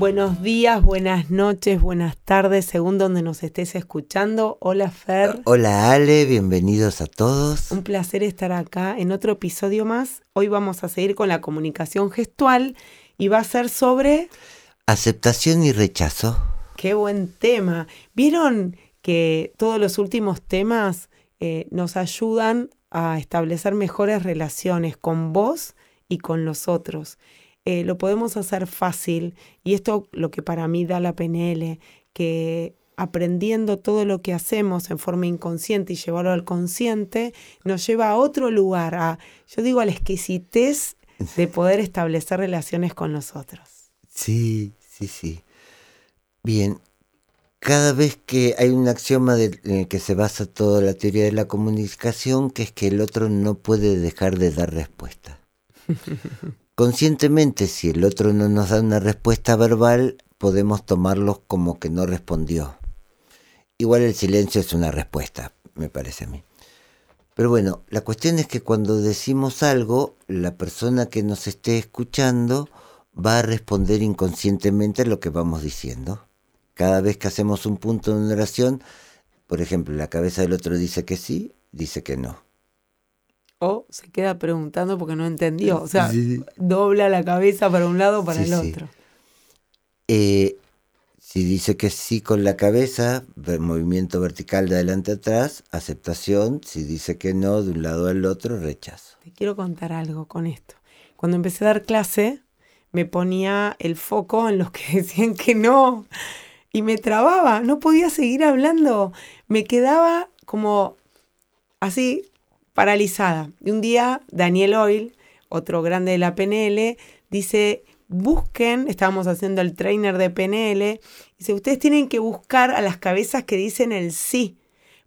Buenos días, buenas noches, buenas tardes, según donde nos estés escuchando. Hola Fer. Hola Ale, bienvenidos a todos. Un placer estar acá en otro episodio más. Hoy vamos a seguir con la comunicación gestual y va a ser sobre... Aceptación y rechazo. Qué buen tema. ¿Vieron que todos los últimos temas eh, nos ayudan a establecer mejores relaciones con vos y con los otros? Eh, lo podemos hacer fácil y esto lo que para mí da la PNL, que aprendiendo todo lo que hacemos en forma inconsciente y llevarlo al consciente, nos lleva a otro lugar, a, yo digo, a la exquisitez de poder establecer relaciones con los otros. Sí, sí, sí. Bien, cada vez que hay un axioma en el que se basa toda la teoría de la comunicación, que es que el otro no puede dejar de dar respuesta. Conscientemente, si el otro no nos da una respuesta verbal, podemos tomarlos como que no respondió. Igual el silencio es una respuesta, me parece a mí. Pero bueno, la cuestión es que cuando decimos algo, la persona que nos esté escuchando va a responder inconscientemente a lo que vamos diciendo. Cada vez que hacemos un punto en una oración, por ejemplo, la cabeza del otro dice que sí, dice que no o se queda preguntando porque no entendió. O sea, dobla la cabeza para un lado o para el otro. Eh, si dice que sí con la cabeza, movimiento vertical de adelante a atrás, aceptación. Si dice que no, de un lado al otro, rechazo. Te quiero contar algo con esto. Cuando empecé a dar clase, me ponía el foco en los que decían que no. Y me trababa, no podía seguir hablando. Me quedaba como así paralizada. Y un día Daniel Oil, otro grande de la PNL, dice, busquen, estábamos haciendo el trainer de PNL, dice, ustedes tienen que buscar a las cabezas que dicen el sí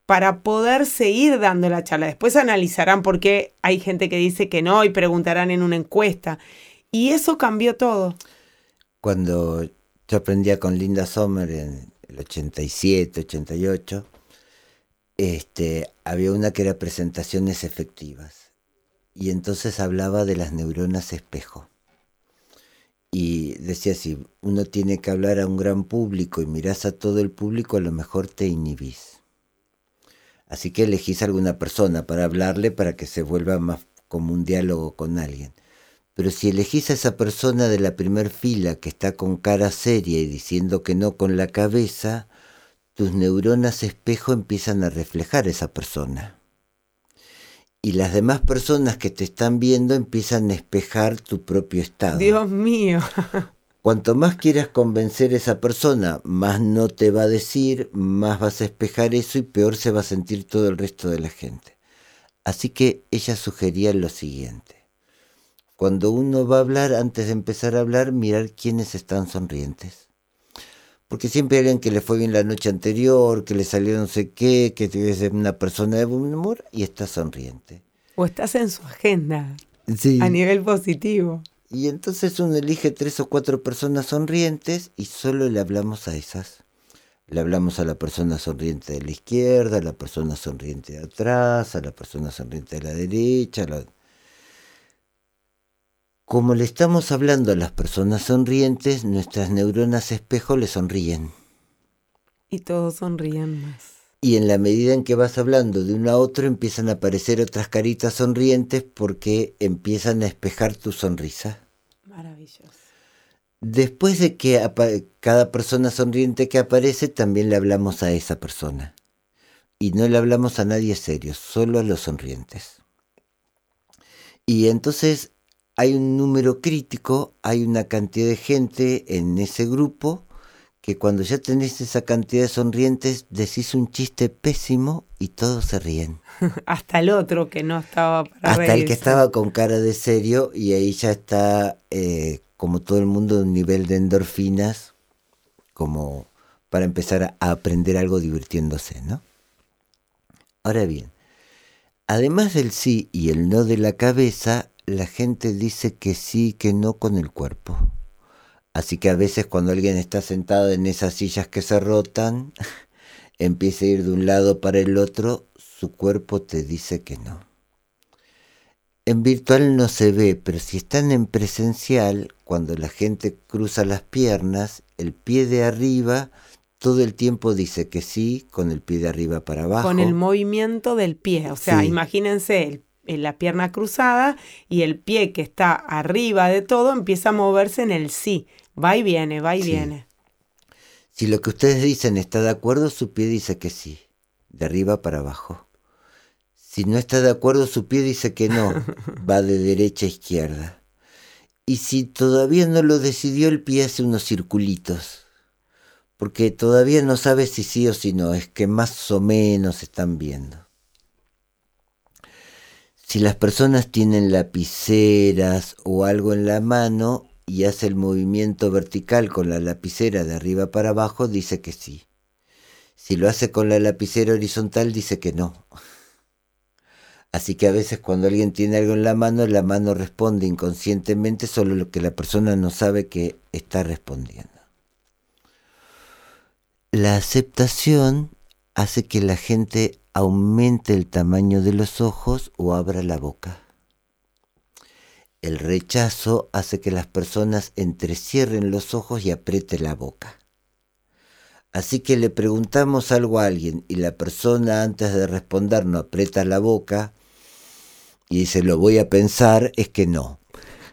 para poder seguir dando la charla. Después analizarán por qué hay gente que dice que no y preguntarán en una encuesta. Y eso cambió todo. Cuando yo aprendía con Linda Sommer en el 87, 88, este, había una que era presentaciones efectivas. Y entonces hablaba de las neuronas espejo. Y decía, si uno tiene que hablar a un gran público y miras a todo el público, a lo mejor te inhibís. Así que elegís a alguna persona para hablarle para que se vuelva más como un diálogo con alguien. Pero si elegís a esa persona de la primer fila que está con cara seria y diciendo que no con la cabeza, tus neuronas espejo empiezan a reflejar esa persona. Y las demás personas que te están viendo empiezan a espejar tu propio estado. Dios mío. Cuanto más quieras convencer a esa persona, más no te va a decir, más vas a espejar eso y peor se va a sentir todo el resto de la gente. Así que ella sugería lo siguiente. Cuando uno va a hablar, antes de empezar a hablar, mirar quiénes están sonrientes porque siempre hay alguien que le fue bien la noche anterior, que le salió no sé qué, que es una persona de buen humor y está sonriente. O estás en su agenda a nivel positivo. Y entonces uno elige tres o cuatro personas sonrientes y solo le hablamos a esas. Le hablamos a la persona sonriente de la izquierda, a la persona sonriente de atrás, a la persona sonriente de la derecha, a la como le estamos hablando a las personas sonrientes, nuestras neuronas espejo le sonríen. Y todos sonríen más. Y en la medida en que vas hablando de uno a otro, empiezan a aparecer otras caritas sonrientes porque empiezan a espejar tu sonrisa. Maravilloso. Después de que cada persona sonriente que aparece, también le hablamos a esa persona. Y no le hablamos a nadie serio, solo a los sonrientes. Y entonces hay un número crítico, hay una cantidad de gente en ese grupo que cuando ya tenés esa cantidad de sonrientes decís un chiste pésimo y todos se ríen. Hasta el otro que no estaba para Hasta el que estaba con cara de serio y ahí ya está eh, como todo el mundo un nivel de endorfinas como para empezar a aprender algo divirtiéndose, ¿no? Ahora bien, además del sí y el no de la cabeza, la gente dice que sí que no con el cuerpo. Así que a veces cuando alguien está sentado en esas sillas que se rotan, empieza a ir de un lado para el otro, su cuerpo te dice que no. En virtual no se ve, pero si están en presencial, cuando la gente cruza las piernas, el pie de arriba todo el tiempo dice que sí, con el pie de arriba para abajo. Con el movimiento del pie. O sea, imagínense la pierna cruzada y el pie que está arriba de todo empieza a moverse en el sí. Va y viene, va y viene. Si lo que ustedes dicen está de acuerdo, su pie dice que sí, de arriba para abajo. Si no está de acuerdo, su pie dice que no, va de derecha a izquierda. Y si todavía no lo decidió, el pie hace unos circulitos porque todavía no sabes si sí o si no, es que más o menos están viendo. Si las personas tienen lapiceras o algo en la mano y hace el movimiento vertical con la lapicera de arriba para abajo, dice que sí. Si lo hace con la lapicera horizontal, dice que no. Así que a veces cuando alguien tiene algo en la mano, la mano responde inconscientemente solo lo que la persona no sabe que está respondiendo. La aceptación hace que la gente aumente el tamaño de los ojos o abra la boca. El rechazo hace que las personas entrecierren los ojos y aprieten la boca. Así que le preguntamos algo a alguien y la persona antes de responder no aprieta la boca y dice lo voy a pensar, es que no.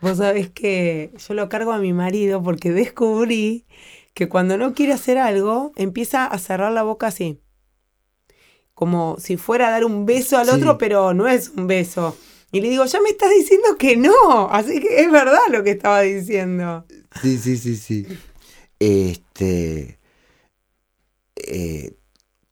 Vos sabés que yo lo cargo a mi marido porque descubrí que cuando no quiere hacer algo, empieza a cerrar la boca así. Como si fuera a dar un beso al otro, pero no es un beso. Y le digo, ya me estás diciendo que no. Así que es verdad lo que estaba diciendo. Sí, sí, sí, sí. Este. Eh,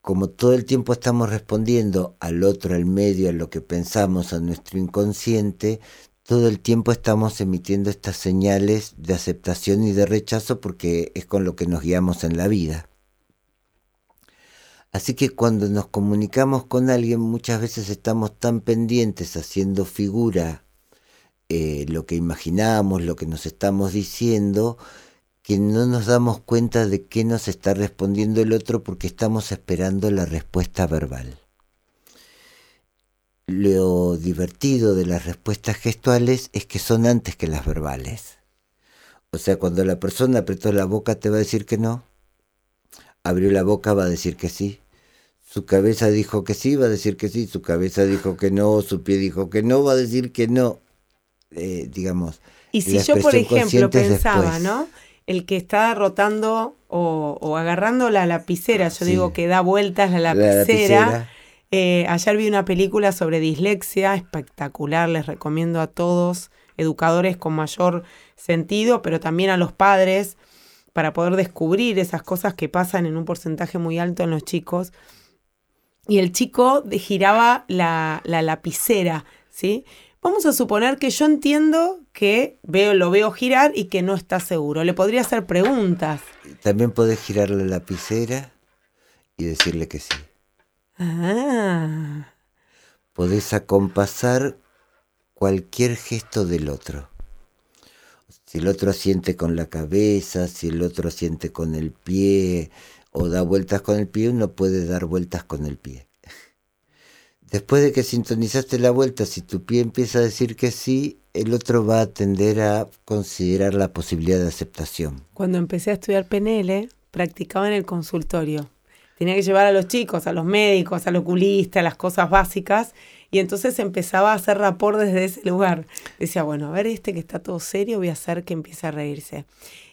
como todo el tiempo estamos respondiendo al otro, al medio, a lo que pensamos, a nuestro inconsciente, todo el tiempo estamos emitiendo estas señales de aceptación y de rechazo porque es con lo que nos guiamos en la vida. Así que cuando nos comunicamos con alguien muchas veces estamos tan pendientes haciendo figura eh, lo que imaginamos, lo que nos estamos diciendo, que no nos damos cuenta de qué nos está respondiendo el otro porque estamos esperando la respuesta verbal. Lo divertido de las respuestas gestuales es que son antes que las verbales. O sea, cuando la persona apretó la boca te va a decir que no, abrió la boca va a decir que sí, su cabeza dijo que sí, va a decir que sí, su cabeza dijo que no, su pie dijo que no, va a decir que no, eh, digamos. Y si yo, por ejemplo, pensaba, ¿no? El que está rotando o, agarrando la lapicera, yo digo que da vueltas la lapicera eh, ayer vi una película sobre dislexia, espectacular, les recomiendo a todos, educadores con mayor sentido, pero también a los padres, para poder descubrir esas cosas que pasan en un porcentaje muy alto en los chicos. Y el chico giraba la, lapicera, ¿sí? Vamos a suponer que yo entiendo que veo, lo veo girar y que no está seguro. Le podría hacer preguntas. También podés girar la lapicera y decirle que sí. Ah. Podés acompasar cualquier gesto del otro. Si el otro asiente con la cabeza, si el otro asiente con el pie o da vueltas con el pie, uno puede dar vueltas con el pie. Después de que sintonizaste la vuelta, si tu pie empieza a decir que sí, el otro va a tender a considerar la posibilidad de aceptación. Cuando empecé a estudiar PNL, practicaba en el consultorio tenía que llevar a los chicos, a los médicos, al oculista, las cosas básicas. Y entonces empezaba a hacer rapor desde ese lugar. Decía, bueno, a ver, este que está todo serio, voy a hacer que empiece a reírse.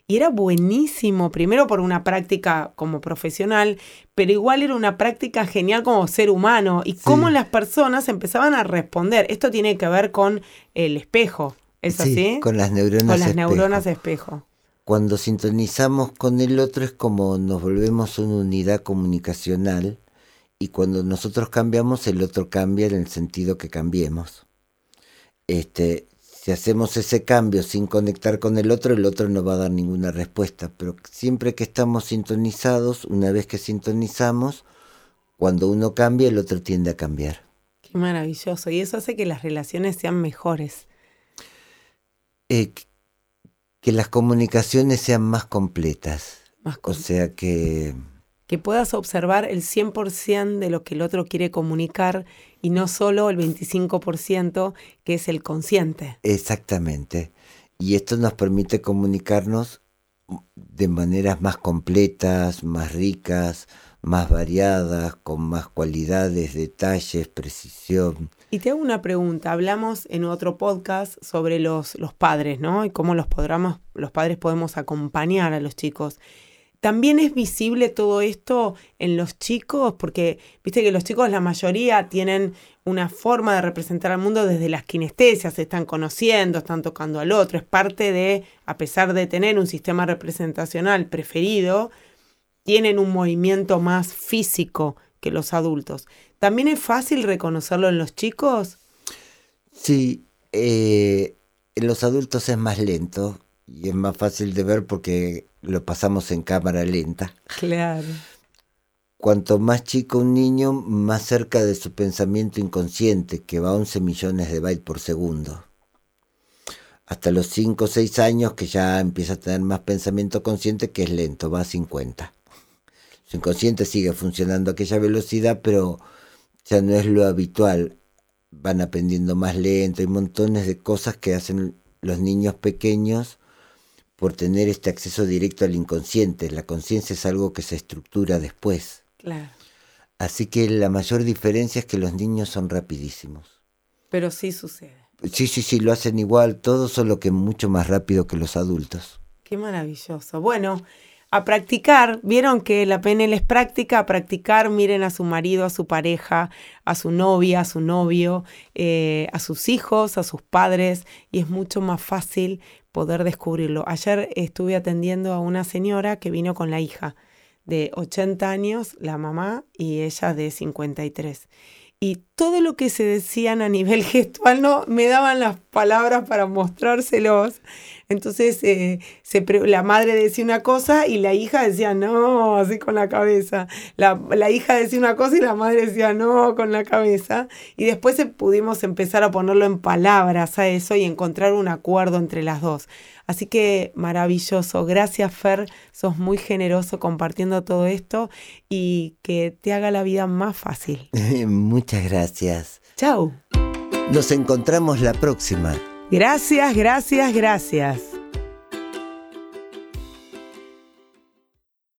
Y era buenísimo, primero por una práctica como profesional, pero igual era una práctica genial como ser humano y cómo las personas empezaban a responder. Esto tiene que ver con el espejo, ¿es así? Con las neuronas Con las neuronas espejo cuando sintonizamos con el otro es como nos volvemos una unidad comunicacional y cuando nosotros cambiamos el otro cambia en el sentido que cambiemos. Este, si hacemos ese cambio sin conectar con el otro, el otro no va a dar ninguna respuesta, pero siempre que estamos sintonizados, una vez que sintonizamos, cuando uno cambia, el otro tiende a cambiar. Qué maravilloso. Y eso hace que las relaciones sean mejores. Eh, que las comunicaciones sean más completas. Más O sea que que puedas observar el 100% de lo que el otro quiere comunicar y no solo el 25% que es el consciente. exactamente. Y esto nos permite comunicarnos de maneras más completas, más ricas, más variadas, con más cualidades, detalles, precisión. Y te hago una pregunta. Hablamos en otro podcast sobre los, los padres, ¿no? Y cómo los, podamos, los padres podemos acompañar a los chicos. También es visible todo esto en los chicos, porque viste que los chicos, la mayoría, tienen una forma de representar al mundo desde las kinestesias, se están conociendo, están tocando al otro. Es parte de, a pesar de tener un sistema representacional preferido, tienen un movimiento más físico que los adultos. ¿También es fácil reconocerlo en los chicos? Sí, eh, en los adultos es más lento y es más fácil de ver porque lo pasamos en cámara lenta. Claro. Cuanto más chico un niño, más cerca de su pensamiento inconsciente, que va a 11 millones de bytes por segundo. Hasta los 5 o 6 años que ya empieza a tener más pensamiento consciente, que es lento, va a 50. Su inconsciente sigue funcionando a aquella velocidad, pero ya no es lo habitual. Van aprendiendo más lento, hay montones de cosas que hacen los niños pequeños por tener este acceso directo al inconsciente. La conciencia es algo que se estructura después. Claro. Así que la mayor diferencia es que los niños son rapidísimos. Pero sí sucede. Sí, sí, sí, lo hacen igual, todo solo que mucho más rápido que los adultos. Qué maravilloso. Bueno, a practicar, vieron que la PNL es práctica, a practicar, miren a su marido, a su pareja, a su novia, a su novio, eh, a sus hijos, a sus padres, y es mucho más fácil poder descubrirlo. Ayer estuve atendiendo a una señora que vino con la hija de 80 años, la mamá, y ella de 53. Y todo lo que se decían a nivel gestual no me daban las palabras para mostrárselos. Entonces eh, la madre decía una cosa y la hija decía no, así con la cabeza. La, la hija decía una cosa y la madre decía no, con la cabeza. Y después eh, pudimos empezar a ponerlo en palabras a eso y encontrar un acuerdo entre las dos. Así que maravilloso. Gracias Fer, sos muy generoso compartiendo todo esto y que te haga la vida más fácil. Muchas gracias. Chau. Nos encontramos la próxima. Gracias, gracias, gracias.